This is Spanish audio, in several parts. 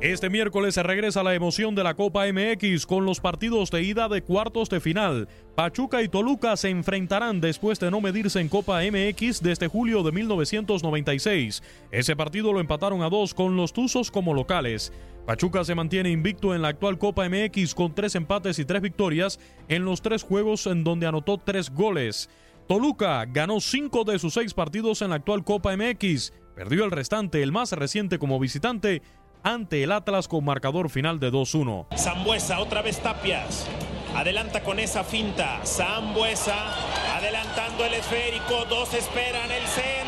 Este miércoles se regresa la emoción de la Copa MX con los partidos de ida de cuartos de final. Pachuca y Toluca se enfrentarán después de no medirse en Copa MX desde julio de 1996. Ese partido lo empataron a dos con los Tuzos como locales. Pachuca se mantiene invicto en la actual Copa MX con tres empates y tres victorias en los tres juegos en donde anotó tres goles. Toluca ganó cinco de sus seis partidos en la actual Copa MX, perdió el restante, el más reciente como visitante, ante el Atlas con marcador final de 2-1. Zambuesa, otra vez Tapias. Adelanta con esa finta. Zambuesa adelantando el esférico. Dos esperan el centro.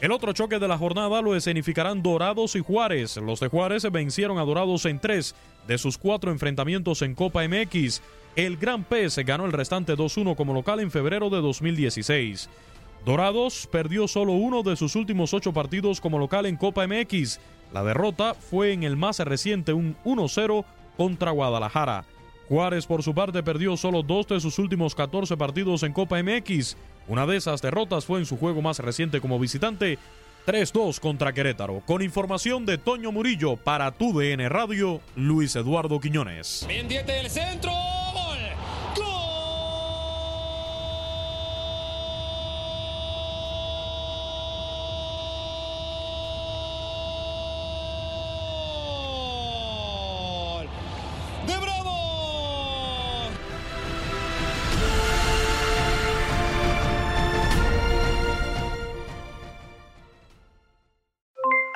El otro choque de la jornada lo escenificarán Dorados y Juárez. Los de Juárez vencieron a Dorados en tres de sus cuatro enfrentamientos en Copa MX. El Gran Pez ganó el restante 2-1 como local en febrero de 2016. Dorados perdió solo uno de sus últimos ocho partidos como local en Copa MX. La derrota fue en el más reciente, un 1-0 contra Guadalajara. Juárez, por su parte, perdió solo dos de sus últimos 14 partidos en Copa MX. Una de esas derrotas fue en su juego más reciente como visitante, 3-2 contra Querétaro. Con información de Toño Murillo para tu DN Radio, Luis Eduardo Quiñones. Pendiente del centro.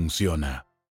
funciona.